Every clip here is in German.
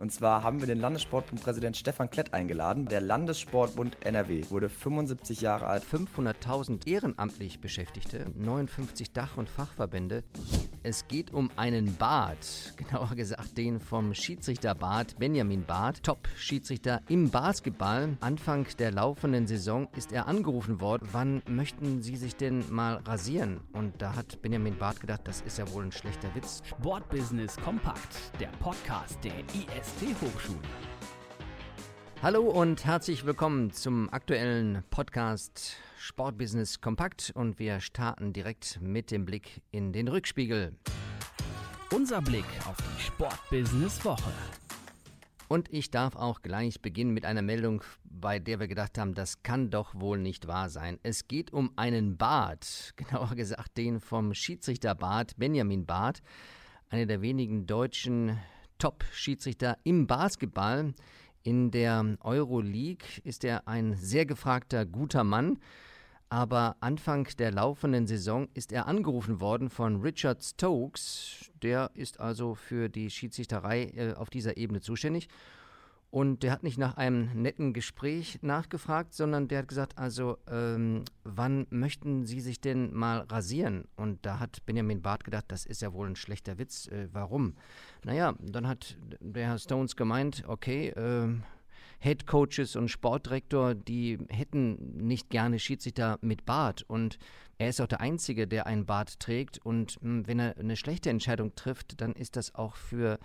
Und zwar haben wir den Landessportbundpräsident Stefan Klett eingeladen. Der Landessportbund NRW wurde 75 Jahre alt. 500.000 ehrenamtlich Beschäftigte, 59 Dach- und Fachverbände. Es geht um einen Bart, genauer gesagt den vom Schiedsrichter Bart, Benjamin Bart, Top-Schiedsrichter im Basketball. Anfang der laufenden Saison ist er angerufen worden, wann möchten Sie sich denn mal rasieren? Und da hat Benjamin Bart gedacht, das ist ja wohl ein schlechter Witz. Sportbusiness kompakt, der Podcast der IS IST-Hochschule. Hallo und herzlich willkommen zum aktuellen Podcast Sportbusiness Kompakt und wir starten direkt mit dem Blick in den Rückspiegel. Unser Blick auf die Sportbusiness Woche. Und ich darf auch gleich beginnen mit einer Meldung, bei der wir gedacht haben, das kann doch wohl nicht wahr sein. Es geht um einen Bart, genauer gesagt den vom Schiedsrichter Bart, Benjamin Bart, einer der wenigen deutschen Top-Schiedsrichter im Basketball. In der Euroleague ist er ein sehr gefragter, guter Mann. Aber Anfang der laufenden Saison ist er angerufen worden von Richard Stokes. Der ist also für die Schiedsrichterei äh, auf dieser Ebene zuständig. Und der hat nicht nach einem netten Gespräch nachgefragt, sondern der hat gesagt, also ähm, wann möchten Sie sich denn mal rasieren? Und da hat Benjamin Barth gedacht, das ist ja wohl ein schlechter Witz. Äh, warum? Naja, dann hat der Herr Stones gemeint, okay, äh, Head Coaches und Sportdirektor, die hätten nicht gerne Schiedsrichter mit Bart. Und er ist auch der Einzige, der einen Bart trägt. Und mh, hm, wenn er eine schlechte Entscheidung trifft, dann ist das auch für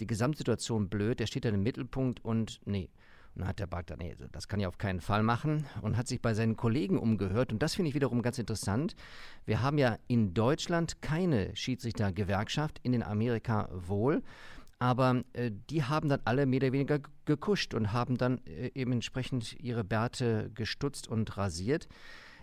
die Gesamtsituation blöd, der steht dann im Mittelpunkt und nee. Und dann hat der Bart nee, das kann ich auf keinen Fall machen und hat sich bei seinen Kollegen umgehört. Und das finde ich wiederum ganz interessant. Wir haben ja in Deutschland keine Schiedsrichtergewerkschaft, in den Amerika wohl. Aber äh, die haben dann alle mehr oder weniger gekuscht und haben dann äh, eben entsprechend ihre Bärte gestutzt und rasiert.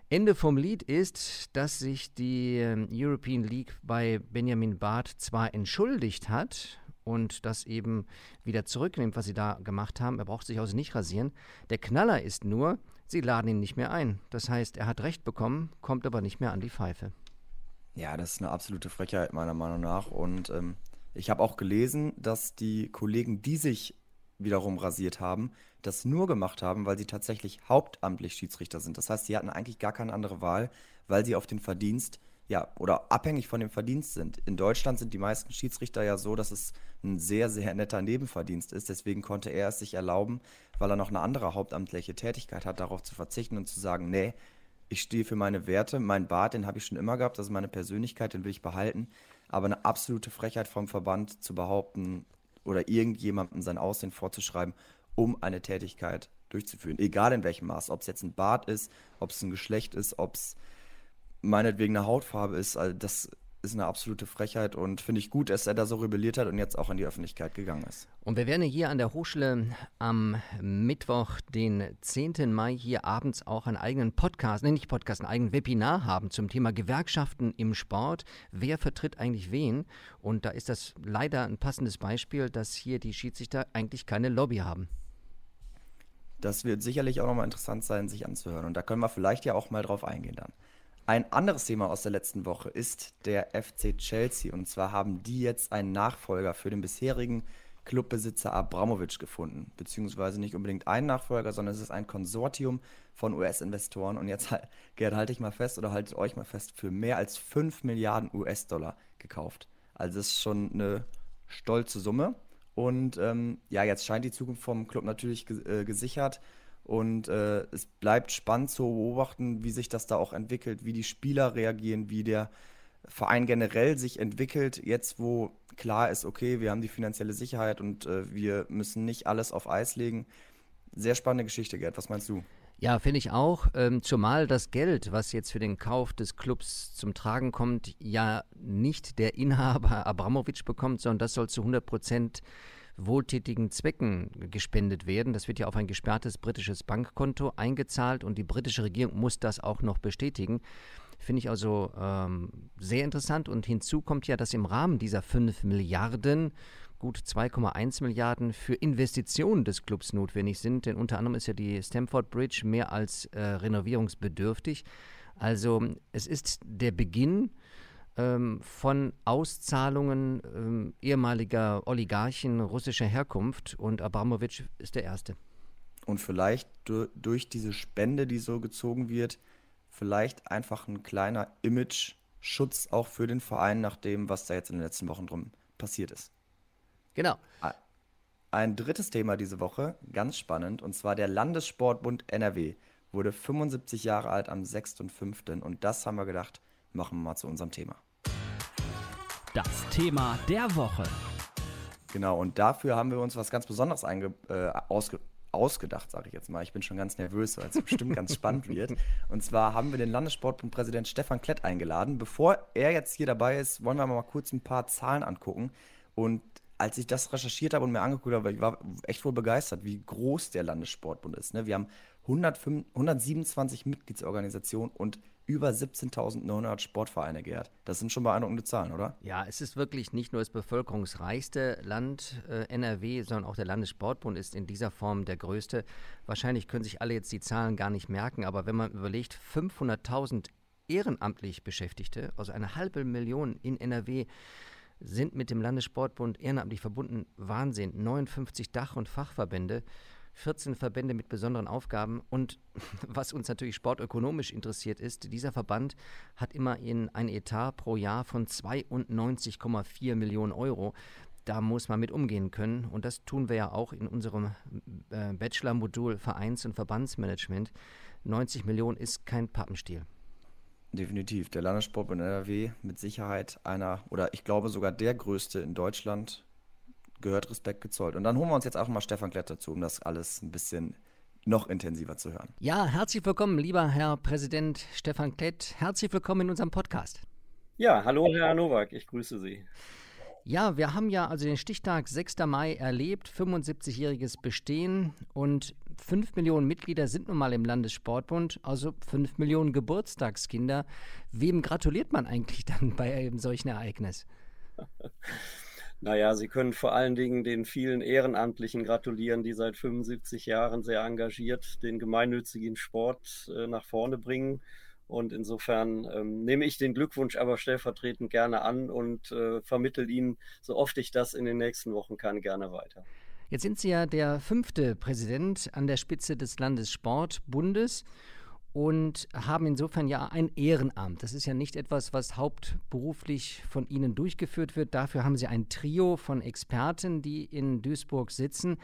Ende vom Lied ist, dass sich die äh, European League bei Benjamin Barth zwar entschuldigt hat, und das eben wieder zurücknimmt, was sie da gemacht haben. Er braucht sich also nicht rasieren. Der Knaller ist nur, sie laden ihn nicht mehr ein. Das heißt, er hat Recht bekommen, kommt aber nicht mehr an die Pfeife. Ja, das ist eine absolute Frechheit meiner Meinung nach. Und ähm, ich habe auch gelesen, dass die Kollegen, die sich wiederum rasiert haben, das nur gemacht haben, weil sie tatsächlich hauptamtlich Schiedsrichter sind. Das heißt, sie hatten eigentlich gar keine andere Wahl, weil sie auf den Verdienst ja, oder abhängig von dem Verdienst sind. In Deutschland sind die meisten Schiedsrichter ja so, dass es ein sehr, sehr netter Nebenverdienst ist. Deswegen konnte er es sich erlauben, weil er noch eine andere hauptamtliche Tätigkeit hat, darauf zu verzichten und zu sagen, nee, ich stehe für meine Werte, mein Bart, den habe ich schon immer gehabt, das ist meine Persönlichkeit, den will ich behalten. Aber eine absolute Frechheit vom Verband zu behaupten oder irgendjemandem sein Aussehen vorzuschreiben, um eine Tätigkeit durchzuführen. Egal in welchem Maß, ob es jetzt ein Bart ist, ob es ein Geschlecht ist, ob es meinetwegen eine Hautfarbe ist. Also das ist eine absolute Frechheit und finde ich gut, dass er da so rebelliert hat und jetzt auch in die Öffentlichkeit gegangen ist. Und wir werden hier an der Hochschule am Mittwoch, den 10. Mai, hier abends auch einen eigenen Podcast, nee, nicht Podcast, einen eigenen Webinar haben zum Thema Gewerkschaften im Sport. Wer vertritt eigentlich wen? Und da ist das leider ein passendes Beispiel, dass hier die Schiedsrichter eigentlich keine Lobby haben. Das wird sicherlich auch nochmal interessant sein, sich anzuhören. Und da können wir vielleicht ja auch mal drauf eingehen dann. Ein anderes Thema aus der letzten Woche ist der FC Chelsea. Und zwar haben die jetzt einen Nachfolger für den bisherigen Clubbesitzer Abramovic gefunden. Beziehungsweise nicht unbedingt einen Nachfolger, sondern es ist ein Konsortium von US-Investoren. Und jetzt, Gerd, halte ich mal fest oder haltet euch mal fest, für mehr als 5 Milliarden US-Dollar gekauft. Also das ist schon eine stolze Summe. Und ähm, ja, jetzt scheint die Zukunft vom Club natürlich äh, gesichert. Und äh, es bleibt spannend zu beobachten, wie sich das da auch entwickelt, wie die Spieler reagieren, wie der Verein generell sich entwickelt, jetzt wo klar ist, okay, wir haben die finanzielle Sicherheit und äh, wir müssen nicht alles auf Eis legen. Sehr spannende Geschichte, Gerd. Was meinst du? Ja, finde ich auch. Ähm, zumal das Geld, was jetzt für den Kauf des Clubs zum Tragen kommt, ja nicht der Inhaber Abramowitsch bekommt, sondern das soll zu 100 Prozent wohltätigen Zwecken gespendet werden. Das wird ja auf ein gesperrtes britisches Bankkonto eingezahlt und die britische Regierung muss das auch noch bestätigen. Finde ich also ähm, sehr interessant. Und hinzu kommt ja, dass im Rahmen dieser 5 Milliarden gut 2,1 Milliarden für Investitionen des Clubs notwendig sind. Denn unter anderem ist ja die Stamford Bridge mehr als äh, renovierungsbedürftig. Also es ist der Beginn ähm, von Auszahlungen ähm, ehemaliger Oligarchen russischer Herkunft und Abramowitsch ist der Erste. Und vielleicht du, durch diese Spende, die so gezogen wird, vielleicht einfach ein kleiner Image-Schutz auch für den Verein nach dem, was da jetzt in den letzten Wochen drum passiert ist. Genau. Ein drittes Thema diese Woche, ganz spannend, und zwar der Landessportbund NRW wurde 75 Jahre alt am 6.5. Und das haben wir gedacht, machen wir mal zu unserem Thema. Das Thema der Woche. Genau, und dafür haben wir uns was ganz Besonderes äh, ausge ausgedacht, sage ich jetzt mal. Ich bin schon ganz nervös, weil es bestimmt ganz spannend wird. Und zwar haben wir den Landessportbundpräsident Stefan Klett eingeladen. Bevor er jetzt hier dabei ist, wollen wir mal kurz ein paar Zahlen angucken. Und als ich das recherchiert habe und mir angeguckt habe, ich war echt wohl begeistert, wie groß der Landessportbund ist. Ne? Wir haben 105, 127 Mitgliedsorganisationen und über 17.900 Sportvereine, Gerd. Das sind schon beeindruckende Zahlen, oder? Ja, es ist wirklich nicht nur das bevölkerungsreichste Land äh, NRW, sondern auch der Landessportbund ist in dieser Form der größte. Wahrscheinlich können sich alle jetzt die Zahlen gar nicht merken, aber wenn man überlegt, 500.000 ehrenamtlich Beschäftigte, also eine halbe Million in NRW, sind mit dem Landessportbund ehrenamtlich verbunden. Wahnsinn. 59 Dach- und Fachverbände. 14 Verbände mit besonderen Aufgaben. Und was uns natürlich sportökonomisch interessiert ist, dieser Verband hat immerhin ein Etat pro Jahr von 92,4 Millionen Euro. Da muss man mit umgehen können. Und das tun wir ja auch in unserem äh, Bachelor-Modul Vereins- und Verbandsmanagement. 90 Millionen ist kein Pappenstiel. Definitiv. Der Landessportbund NRW mit Sicherheit einer, oder ich glaube sogar der größte in Deutschland, gehört Respekt gezollt. Und dann holen wir uns jetzt auch mal Stefan Klett dazu, um das alles ein bisschen noch intensiver zu hören. Ja, herzlich willkommen, lieber Herr Präsident Stefan Klett. Herzlich willkommen in unserem Podcast. Ja, hallo Herr Nowak, ich grüße Sie. Ja, wir haben ja also den Stichtag 6. Mai erlebt, 75-jähriges Bestehen und 5 Millionen Mitglieder sind nun mal im Landessportbund, also 5 Millionen Geburtstagskinder. Wem gratuliert man eigentlich dann bei einem solchen Ereignis? Naja, Sie können vor allen Dingen den vielen Ehrenamtlichen gratulieren, die seit 75 Jahren sehr engagiert den gemeinnützigen Sport äh, nach vorne bringen. Und insofern ähm, nehme ich den Glückwunsch aber stellvertretend gerne an und äh, vermittel ihn, so oft ich das in den nächsten Wochen kann, gerne weiter. Jetzt sind Sie ja der fünfte Präsident an der Spitze des Landessportbundes und haben insofern ja ein Ehrenamt. Das ist ja nicht etwas, was hauptberuflich von Ihnen durchgeführt wird. Dafür haben Sie ein Trio von Experten, die in Duisburg sitzen.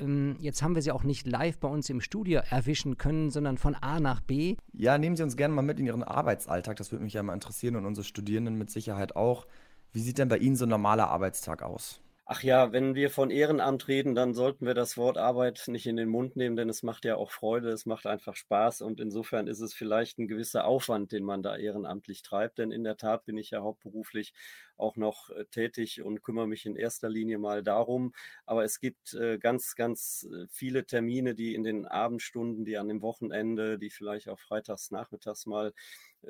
Ähm, jetzt haben wir Sie auch nicht live bei uns im Studio erwischen können, sondern von A nach B. Ja, nehmen Sie uns gerne mal mit in Ihren Arbeitsalltag. Das würde mich ja mal interessieren und unsere Studierenden mit Sicherheit auch. Wie sieht denn bei Ihnen so ein normaler Arbeitstag aus? Ach ja, wenn wir von Ehrenamt reden, dann sollten wir das Wort Arbeit nicht in den Mund nehmen, denn es macht ja auch Freude, es macht einfach Spaß und insofern ist es vielleicht ein gewisser Aufwand, den man da ehrenamtlich treibt, denn in der Tat bin ich ja hauptberuflich auch noch äh, tätig und kümmere mich in erster Linie mal darum. Aber es gibt äh, ganz, ganz äh, viele Termine, die in den Abendstunden, die an dem Wochenende, die vielleicht auch freitags, nachmittags mal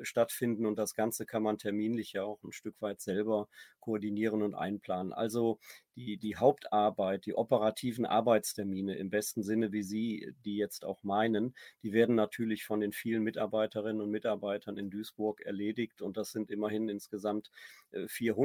stattfinden und das Ganze kann man terminlich ja auch ein Stück weit selber koordinieren und einplanen. Also die, die Hauptarbeit, die operativen Arbeitstermine im besten Sinne, wie Sie die jetzt auch meinen, die werden natürlich von den vielen Mitarbeiterinnen und Mitarbeitern in Duisburg erledigt und das sind immerhin insgesamt 400,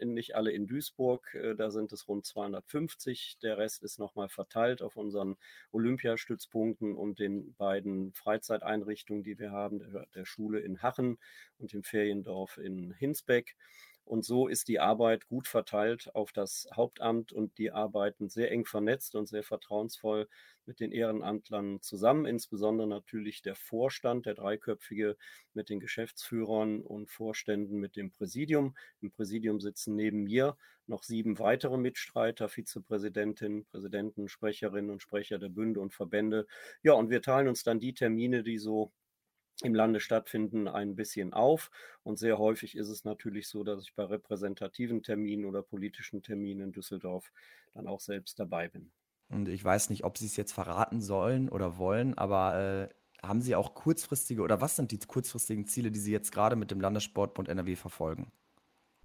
nicht alle in Duisburg, da sind es rund 250. Der Rest ist nochmal verteilt auf unseren Olympiastützpunkten und den beiden Freizeiteinrichtungen, die wir haben, der, der Schule in Hachen und dem Feriendorf in Hinsbeck. Und so ist die Arbeit gut verteilt auf das Hauptamt und die arbeiten sehr eng vernetzt und sehr vertrauensvoll mit den Ehrenamtlern zusammen, insbesondere natürlich der Vorstand, der dreiköpfige mit den Geschäftsführern und Vorständen mit dem Präsidium. Im Präsidium sitzen neben mir noch sieben weitere Mitstreiter, Vizepräsidentin, Präsidenten, Sprecherinnen und Sprecher der Bünde und Verbände. Ja, und wir teilen uns dann die Termine, die so im Lande stattfinden, ein bisschen auf. Und sehr häufig ist es natürlich so, dass ich bei repräsentativen Terminen oder politischen Terminen in Düsseldorf dann auch selbst dabei bin. Und ich weiß nicht, ob Sie es jetzt verraten sollen oder wollen, aber äh, haben Sie auch kurzfristige oder was sind die kurzfristigen Ziele, die Sie jetzt gerade mit dem Landessportbund NRW verfolgen?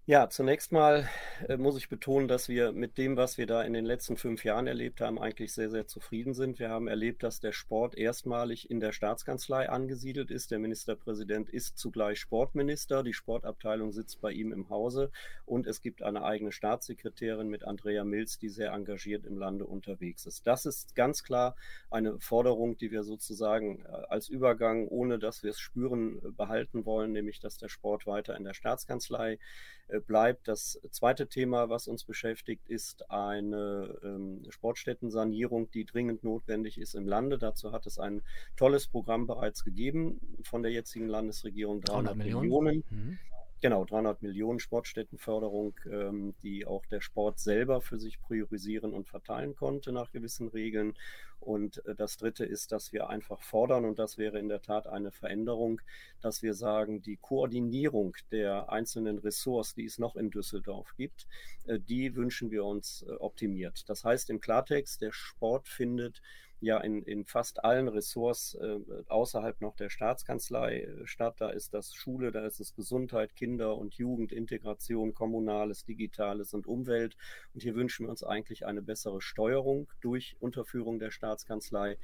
Ja, zunächst mal äh, muss ich betonen, dass wir mit dem, was wir da in den letzten fünf Jahren erlebt haben, eigentlich sehr, sehr zufrieden sind. Wir haben erlebt, dass der Sport erstmalig in der Staatskanzlei angesiedelt ist. Der Ministerpräsident ist zugleich Sportminister. Die Sportabteilung sitzt bei ihm im Hause und es gibt eine eigene Staatssekretärin mit Andrea Milz, die sehr engagiert im Lande unterwegs ist. Das ist ganz klar eine Forderung, die wir sozusagen äh, als Übergang, ohne dass wir es spüren, äh, behalten wollen, nämlich dass der Sport weiter in der Staatskanzlei äh, bleibt. Das zweite Thema, was uns beschäftigt, ist eine ähm, Sportstättensanierung, die dringend notwendig ist im Lande. Dazu hat es ein tolles Programm bereits gegeben von der jetzigen Landesregierung, 300, 300 Millionen. Millionen. Mhm. Genau, 300 Millionen Sportstättenförderung, ähm, die auch der Sport selber für sich priorisieren und verteilen konnte nach gewissen Regeln. Und äh, das Dritte ist, dass wir einfach fordern, und das wäre in der Tat eine Veränderung, dass wir sagen, die Koordinierung der einzelnen Ressorts, die es noch in Düsseldorf gibt, äh, die wünschen wir uns äh, optimiert. Das heißt im Klartext, der Sport findet ja in, in fast allen Ressorts äh, außerhalb noch der Staatskanzlei äh, statt. Da ist das Schule, da ist es Gesundheit, Kinder und Jugend, Integration, Kommunales, Digitales und Umwelt. Und hier wünschen wir uns eigentlich eine bessere Steuerung durch Unterführung der Staatskanzlei.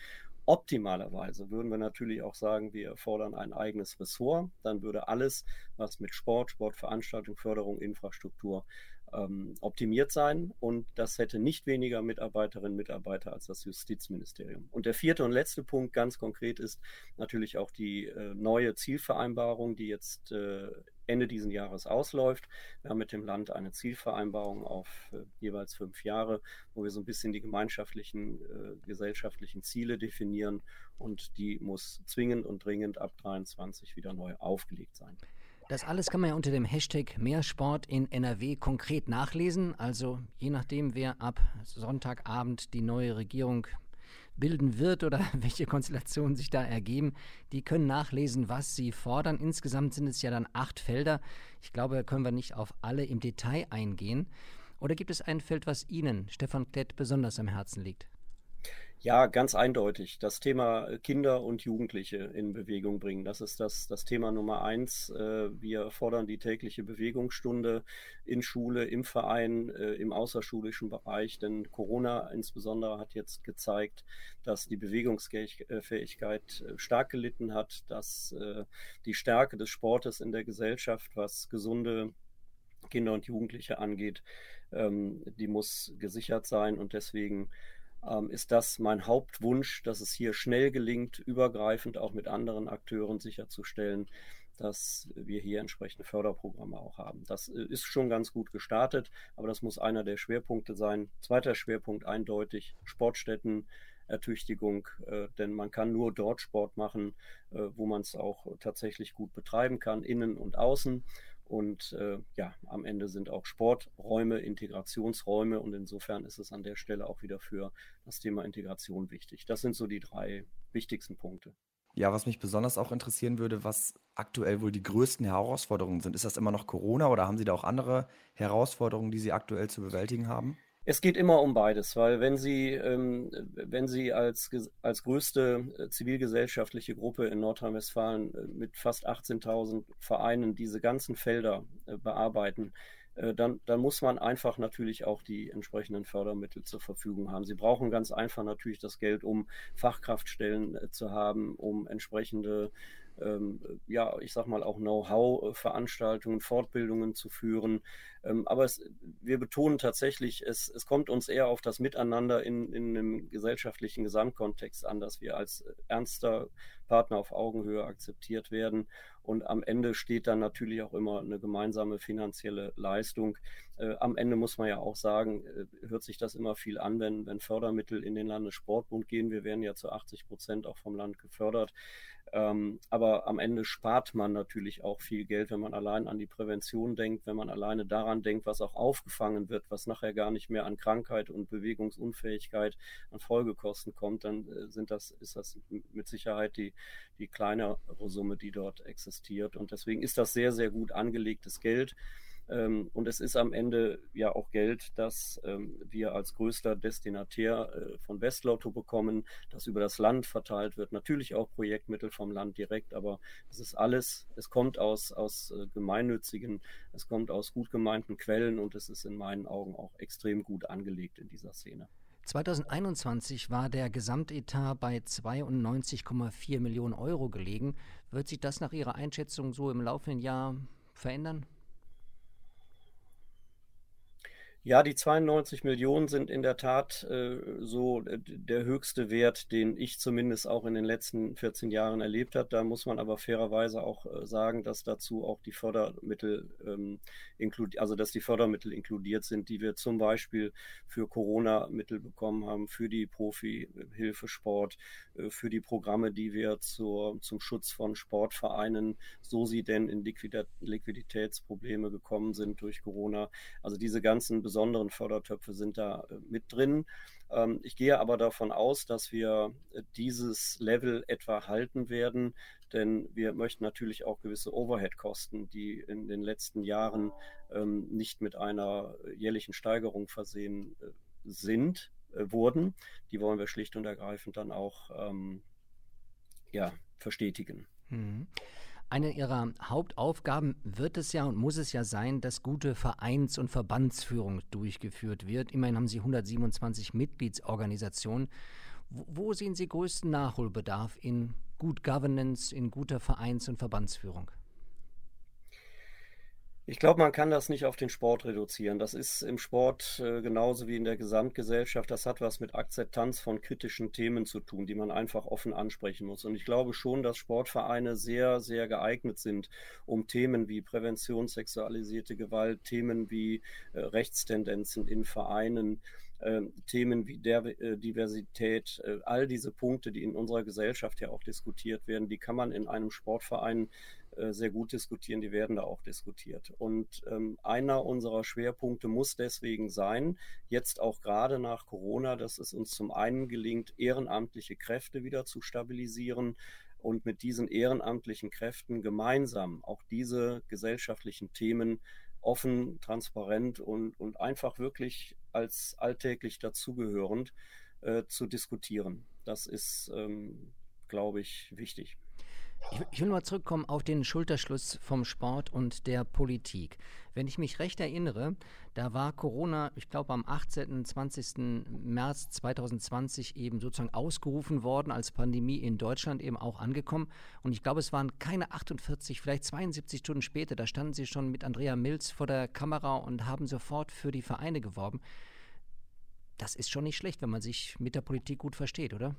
Optimalerweise würden wir natürlich auch sagen, wir fordern ein eigenes Ressort. Dann würde alles, was mit Sport, Sportveranstaltung, Förderung, Infrastruktur ähm, optimiert sein und das hätte nicht weniger Mitarbeiterinnen und Mitarbeiter als das Justizministerium. Und der vierte und letzte Punkt ganz konkret ist natürlich auch die äh, neue Zielvereinbarung, die jetzt äh, Ende dieses Jahres ausläuft. Wir haben mit dem Land eine Zielvereinbarung auf äh, jeweils fünf Jahre, wo wir so ein bisschen die gemeinschaftlichen äh, gesellschaftlichen Ziele definieren und die muss zwingend und dringend ab 23 wieder neu aufgelegt sein. Das alles kann man ja unter dem Hashtag Mehrsport in NRW konkret nachlesen. Also je nachdem, wer ab Sonntagabend die neue Regierung bilden wird oder welche Konstellationen sich da ergeben, die können nachlesen, was sie fordern. Insgesamt sind es ja dann acht Felder. Ich glaube, da können wir nicht auf alle im Detail eingehen. Oder gibt es ein Feld, was Ihnen, Stefan Klett, besonders am Herzen liegt? Ja, ganz eindeutig. Das Thema äh, Kinder und Jugendliche in Bewegung bringen. Das ist das, das Thema Nummer eins. Äh, wir fordern die tägliche Bewegungsstunde in Schule, im Verein, äh, im außerschulischen Bereich. Denn Corona insbesondere hat jetzt gezeigt, dass die Bewegungsfähigkeit stark gelitten hat, dass die Stärke des Sportes in der Gesellschaft, was gesunde Kinder und Jugendliche angeht, ähm, die muss gesichert sein. Und deswegen ähm, ist das mein Hauptwunsch, dass es hier schnell gelingt, übergreifend auch mit anderen Akteuren sicherzustellen, dass wir hier entsprechende Förderprogramme auch haben. Das äh, ist schon ganz gut gestartet, aber das muss einer der Schwerpunkte sein. Zweiter Schwerpunkt eindeutig Sportstätten. Ertüchtigung, äh, denn man kann nur dort Sport machen, äh, wo man es auch tatsächlich gut betreiben kann, innen und außen. Und äh, ja, am Ende sind auch Sporträume, Integrationsräume und insofern ist es an der Stelle auch wieder für das Thema Integration wichtig. Das sind so die drei wichtigsten Punkte. Ja, was mich besonders auch interessieren würde, was aktuell wohl die größten Herausforderungen sind. Ist das immer noch Corona oder haben Sie da auch andere Herausforderungen, die Sie aktuell zu bewältigen haben? Es geht immer um beides, weil wenn Sie, ähm, wenn Sie als, als größte äh, zivilgesellschaftliche Gruppe in Nordrhein-Westfalen äh, mit fast 18.000 Vereinen diese ganzen Felder äh, bearbeiten, äh, dann, dann muss man einfach natürlich auch die entsprechenden Fördermittel zur Verfügung haben. Sie brauchen ganz einfach natürlich das Geld, um Fachkraftstellen äh, zu haben, um entsprechende ähm, ja, ich sag mal auch Know-how-Veranstaltungen, Fortbildungen zu führen. Ähm, aber es, wir betonen tatsächlich, es, es kommt uns eher auf das Miteinander in, in einem gesellschaftlichen Gesamtkontext an, dass wir als ernster Partner auf Augenhöhe akzeptiert werden. Und am Ende steht dann natürlich auch immer eine gemeinsame finanzielle Leistung. Äh, am Ende muss man ja auch sagen, äh, hört sich das immer viel an, wenn, wenn Fördermittel in den Landessportbund gehen. Wir werden ja zu 80 Prozent auch vom Land gefördert. Ähm, aber am Ende spart man natürlich auch viel Geld, wenn man allein an die Prävention denkt, wenn man alleine daran denkt, was auch aufgefangen wird, was nachher gar nicht mehr an Krankheit und Bewegungsunfähigkeit, an Folgekosten kommt, dann äh, sind das, ist das mit Sicherheit die, die kleinere Summe, die dort existiert. Und deswegen ist das sehr, sehr gut angelegtes Geld. Ähm, und es ist am Ende ja auch Geld, das ähm, wir als größter Destinatär äh, von Westlotto bekommen, das über das Land verteilt wird. Natürlich auch Projektmittel vom Land direkt, aber es ist alles, es kommt aus, aus äh, gemeinnützigen, es kommt aus gut gemeinten Quellen und es ist in meinen Augen auch extrem gut angelegt in dieser Szene. 2021 war der Gesamtetat bei 92,4 Millionen Euro gelegen. Wird sich das nach Ihrer Einschätzung so im laufenden Jahr verändern? Ja, die 92 Millionen sind in der Tat äh, so äh, der höchste Wert, den ich zumindest auch in den letzten 14 Jahren erlebt habe. Da muss man aber fairerweise auch äh, sagen, dass dazu auch die Fördermittel ähm, also dass die Fördermittel inkludiert sind, die wir zum Beispiel für Corona-Mittel bekommen haben, für die Profi-Hilfesport, äh, für die Programme, die wir zur, zum Schutz von Sportvereinen, so sie denn in Liquiditätsprobleme gekommen sind durch Corona. Also diese ganzen besonderen Fördertöpfe sind da äh, mit drin. Ähm, ich gehe aber davon aus, dass wir äh, dieses Level etwa halten werden, denn wir möchten natürlich auch gewisse Overhead-Kosten, die in den letzten Jahren ähm, nicht mit einer jährlichen Steigerung versehen äh, sind, wurden, die wollen wir schlicht und ergreifend dann auch ähm, ja, verstetigen. Mhm. Eine ihrer Hauptaufgaben wird es ja und muss es ja sein, dass gute Vereins- und Verbandsführung durchgeführt wird. Immerhin haben Sie 127 Mitgliedsorganisationen. Wo sehen Sie größten Nachholbedarf in Good Governance, in guter Vereins- und Verbandsführung? Ich glaube, man kann das nicht auf den Sport reduzieren. Das ist im Sport äh, genauso wie in der Gesamtgesellschaft. Das hat was mit Akzeptanz von kritischen Themen zu tun, die man einfach offen ansprechen muss. Und ich glaube schon, dass Sportvereine sehr, sehr geeignet sind, um Themen wie Prävention, sexualisierte Gewalt, Themen wie äh, Rechtstendenzen in Vereinen, äh, Themen wie der, äh, Diversität, äh, all diese Punkte, die in unserer Gesellschaft ja auch diskutiert werden, die kann man in einem Sportverein äh, sehr gut diskutieren, die werden da auch diskutiert. Und ähm, einer unserer Schwerpunkte muss deswegen sein, jetzt auch gerade nach Corona, dass es uns zum einen gelingt, ehrenamtliche Kräfte wieder zu stabilisieren und mit diesen ehrenamtlichen Kräften gemeinsam auch diese gesellschaftlichen Themen offen, transparent und, und einfach wirklich als alltäglich dazugehörend äh, zu diskutieren. Das ist, ähm, glaube ich, wichtig. Ich, ich will mal zurückkommen auf den Schulterschluss vom Sport und der Politik. Wenn ich mich recht erinnere, da war Corona, ich glaube am 18., 20. März 2020 eben sozusagen ausgerufen worden, als Pandemie in Deutschland eben auch angekommen. Und ich glaube, es waren keine 48, vielleicht 72 Stunden später, da standen sie schon mit Andrea Milz vor der Kamera und haben sofort für die Vereine geworben. Das ist schon nicht schlecht, wenn man sich mit der Politik gut versteht, oder?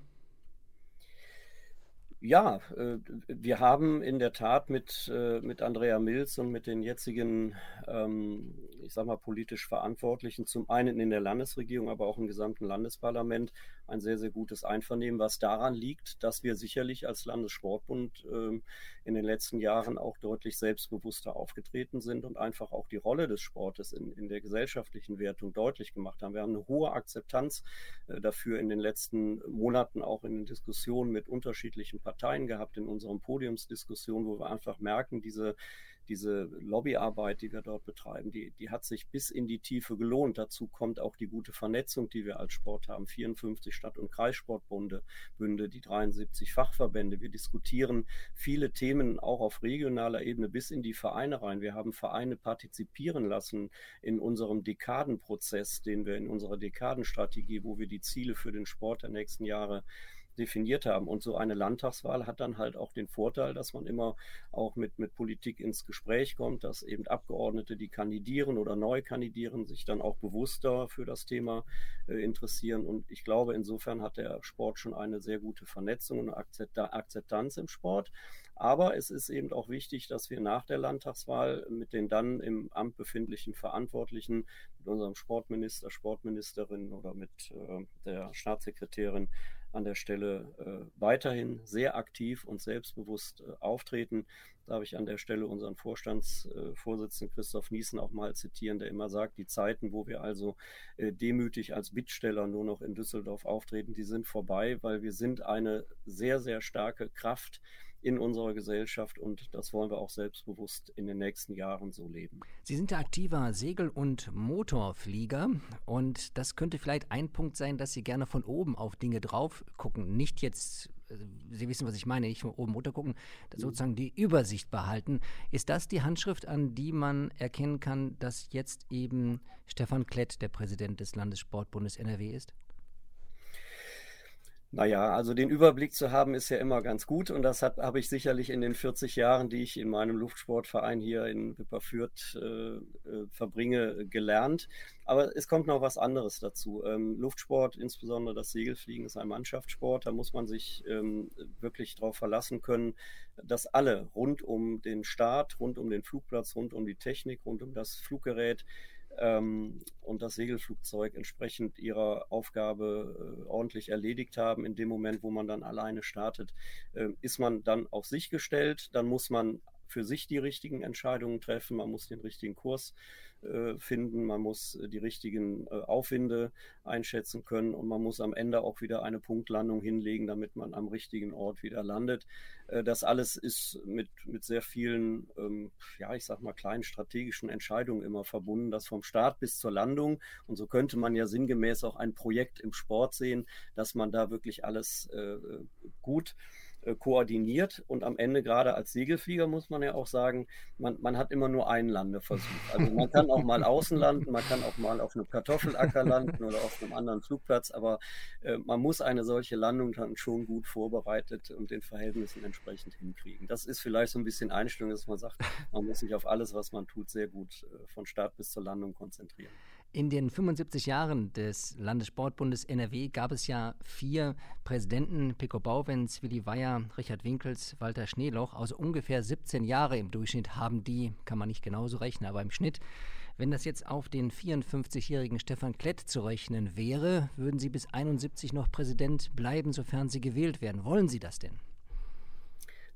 Ja, äh, wir haben in der Tat mit, äh, mit Andrea Mills und mit den jetzigen, ähm, ich sag mal, politisch Verantwortlichen, zum einen in der Landesregierung, aber auch im gesamten Landesparlament, ein sehr, sehr gutes Einvernehmen, was daran liegt, dass wir sicherlich als Landessportbund ähm, in den letzten Jahren auch deutlich selbstbewusster aufgetreten sind und einfach auch die Rolle des Sportes in, in der gesellschaftlichen Wertung deutlich gemacht haben. Wir haben eine hohe Akzeptanz äh, dafür in den letzten Monaten auch in den Diskussionen mit unterschiedlichen Parteien Parteien gehabt in unseren Podiumsdiskussionen, wo wir einfach merken, diese, diese Lobbyarbeit, die wir dort betreiben, die, die hat sich bis in die Tiefe gelohnt. Dazu kommt auch die gute Vernetzung, die wir als Sport haben. 54 Stadt- und Kreissportbünde, Bünde, die 73 Fachverbände. Wir diskutieren viele Themen auch auf regionaler Ebene bis in die Vereine rein. Wir haben Vereine partizipieren lassen in unserem Dekadenprozess, den wir in unserer Dekadenstrategie, wo wir die Ziele für den Sport der nächsten Jahre definiert haben. Und so eine Landtagswahl hat dann halt auch den Vorteil, dass man immer auch mit, mit Politik ins Gespräch kommt, dass eben Abgeordnete, die kandidieren oder neu kandidieren, sich dann auch bewusster für das Thema äh, interessieren. Und ich glaube, insofern hat der Sport schon eine sehr gute Vernetzung und Akzeptanz im Sport. Aber es ist eben auch wichtig, dass wir nach der Landtagswahl mit den dann im Amt befindlichen Verantwortlichen, mit unserem Sportminister, Sportministerin oder mit äh, der Staatssekretärin an der Stelle äh, weiterhin sehr aktiv und selbstbewusst äh, auftreten. Darf ich an der Stelle unseren Vorstandsvorsitzenden Christoph Niesen auch mal zitieren, der immer sagt, die Zeiten, wo wir also äh, demütig als Bittsteller nur noch in Düsseldorf auftreten, die sind vorbei, weil wir sind eine sehr, sehr starke Kraft in unserer Gesellschaft und das wollen wir auch selbstbewusst in den nächsten Jahren so leben. Sie sind der aktiver Segel- und Motorflieger und das könnte vielleicht ein Punkt sein, dass Sie gerne von oben auf Dinge drauf gucken. Nicht jetzt, äh, Sie wissen, was ich meine, nicht von oben runter gucken, mhm. sozusagen die Übersicht behalten. Ist das die Handschrift, an die man erkennen kann, dass jetzt eben Stefan Klett der Präsident des Landessportbundes NRW ist? Naja, also den Überblick zu haben ist ja immer ganz gut und das habe ich sicherlich in den 40 Jahren, die ich in meinem Luftsportverein hier in Wipperfürth äh, äh, verbringe, gelernt. Aber es kommt noch was anderes dazu. Ähm, Luftsport, insbesondere das Segelfliegen, ist ein Mannschaftssport. Da muss man sich ähm, wirklich darauf verlassen können, dass alle rund um den Start, rund um den Flugplatz, rund um die Technik, rund um das Fluggerät ähm, und das Segelflugzeug entsprechend ihrer Aufgabe äh, ordentlich erledigt haben. In dem Moment, wo man dann alleine startet, äh, ist man dann auf sich gestellt. Dann muss man für sich die richtigen Entscheidungen treffen. Man muss den richtigen Kurs äh, finden, man muss äh, die richtigen äh, Aufwinde einschätzen können und man muss am Ende auch wieder eine Punktlandung hinlegen, damit man am richtigen Ort wieder landet. Das alles ist mit, mit sehr vielen, ähm, ja, ich sag mal, kleinen strategischen Entscheidungen immer verbunden, das vom Start bis zur Landung. Und so könnte man ja sinngemäß auch ein Projekt im Sport sehen, dass man da wirklich alles gut koordiniert und am Ende gerade als Segelflieger muss man ja auch sagen, man, man hat immer nur einen Landeversuch. Also man kann auch mal außen landen, man kann auch mal auf einem Kartoffelacker landen oder auf einem anderen Flugplatz, aber äh, man muss eine solche Landung dann schon gut vorbereitet und den Verhältnissen entsprechend hinkriegen. Das ist vielleicht so ein bisschen Einstellung, dass man sagt, man muss sich auf alles, was man tut, sehr gut äh, von Start bis zur Landung konzentrieren. In den 75 Jahren des Landessportbundes NRW gab es ja vier Präsidenten, Pico Bauwens, Willi Weyer, Richard Winkels, Walter Schneeloch. Also ungefähr 17 Jahre im Durchschnitt haben die, kann man nicht genauso rechnen, aber im Schnitt. Wenn das jetzt auf den 54-jährigen Stefan Klett zu rechnen wäre, würden Sie bis 71 noch Präsident bleiben, sofern Sie gewählt werden. Wollen Sie das denn?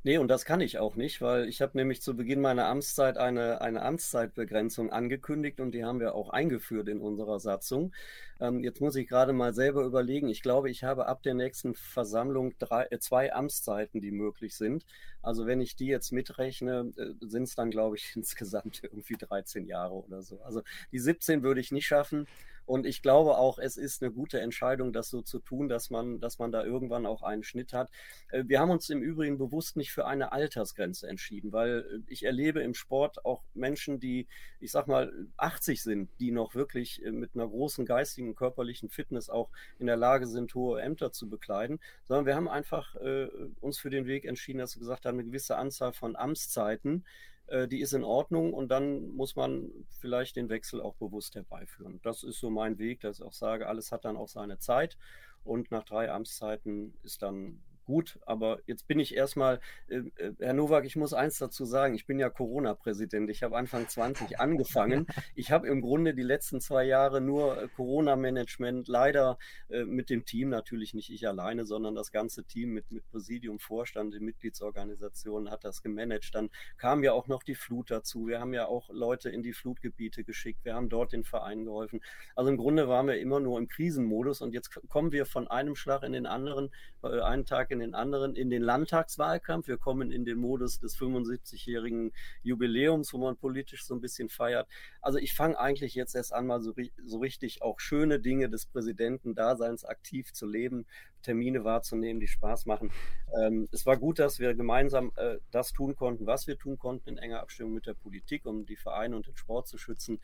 Nee, und das kann ich auch nicht, weil ich habe nämlich zu Beginn meiner Amtszeit eine, eine Amtszeitbegrenzung angekündigt und die haben wir auch eingeführt in unserer Satzung. Ähm, jetzt muss ich gerade mal selber überlegen. Ich glaube, ich habe ab der nächsten Versammlung drei, äh, zwei Amtszeiten, die möglich sind. Also wenn ich die jetzt mitrechne, äh, sind es dann, glaube ich, insgesamt irgendwie 13 Jahre oder so. Also die 17 würde ich nicht schaffen. Und ich glaube auch, es ist eine gute Entscheidung, das so zu tun, dass man, dass man da irgendwann auch einen Schnitt hat. Äh, wir haben uns im Übrigen bewusst nicht für eine Altersgrenze entschieden, weil ich erlebe im Sport auch Menschen, die, ich sag mal, 80 sind, die noch wirklich mit einer großen geistigen, körperlichen Fitness auch in der Lage sind, hohe Ämter zu bekleiden, sondern wir haben einfach äh, uns für den Weg entschieden, dass wir gesagt haben, eine gewisse Anzahl von Amtszeiten, äh, die ist in Ordnung und dann muss man vielleicht den Wechsel auch bewusst herbeiführen. Das ist so mein Weg, dass ich auch sage, alles hat dann auch seine Zeit und nach drei Amtszeiten ist dann gut, aber jetzt bin ich erstmal, äh, äh, Herr Nowak, ich muss eins dazu sagen, ich bin ja Corona-Präsident. Ich habe Anfang 20 angefangen. Ich habe im Grunde die letzten zwei Jahre nur äh, Corona-Management, leider äh, mit dem Team, natürlich nicht ich alleine, sondern das ganze Team mit, mit Präsidium, Vorstand, den Mitgliedsorganisationen hat das gemanagt. Dann kam ja auch noch die Flut dazu. Wir haben ja auch Leute in die Flutgebiete geschickt. Wir haben dort den Vereinen geholfen. Also im Grunde waren wir immer nur im Krisenmodus und jetzt kommen wir von einem Schlag in den anderen, äh, einen Tag in in den anderen, in den Landtagswahlkampf. Wir kommen in den Modus des 75-jährigen Jubiläums, wo man politisch so ein bisschen feiert. Also ich fange eigentlich jetzt erst an, mal so, so richtig auch schöne Dinge des Präsidentendaseins aktiv zu leben, Termine wahrzunehmen, die Spaß machen. Ähm, es war gut, dass wir gemeinsam äh, das tun konnten, was wir tun konnten, in enger Abstimmung mit der Politik, um die Vereine und den Sport zu schützen.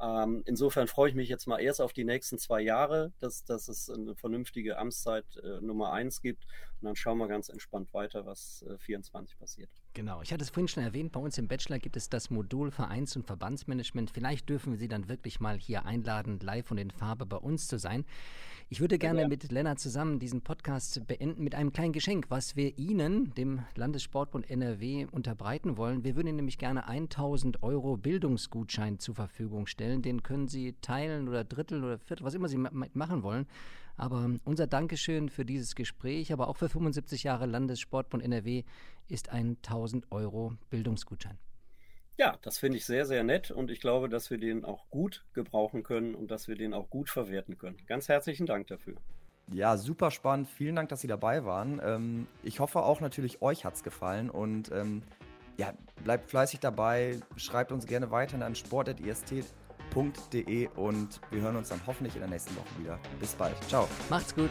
Ähm, insofern freue ich mich jetzt mal erst auf die nächsten zwei Jahre, dass, dass es eine vernünftige Amtszeit äh, Nummer eins gibt. Und dann schauen wir ganz entspannt weiter, was äh, 24 passiert. Genau, ich hatte es vorhin schon erwähnt, bei uns im Bachelor gibt es das Modul Vereins- und Verbandsmanagement. Vielleicht dürfen wir Sie dann wirklich mal hier einladen, live und in Farbe bei uns zu sein. Ich würde gerne ja. mit Lennart zusammen diesen Podcast beenden mit einem kleinen Geschenk, was wir Ihnen, dem Landessportbund NRW, unterbreiten wollen. Wir würden Ihnen nämlich gerne 1000 Euro Bildungsgutschein zur Verfügung stellen. Den können Sie teilen oder dritteln oder viertel, was immer Sie machen wollen. Aber unser Dankeschön für dieses Gespräch, aber auch für 75 Jahre Landessportbund NRW, ist ein 1000 Euro Bildungsgutschein. Ja, das finde ich sehr, sehr nett und ich glaube, dass wir den auch gut gebrauchen können und dass wir den auch gut verwerten können. Ganz herzlichen Dank dafür. Ja, super spannend. Vielen Dank, dass Sie dabei waren. Ähm, ich hoffe auch natürlich, euch hat es gefallen und ähm, ja, bleibt fleißig dabei. Schreibt uns gerne weiter an sport.ist.de und wir hören uns dann hoffentlich in der nächsten Woche wieder. Bis bald. Ciao. Macht's gut.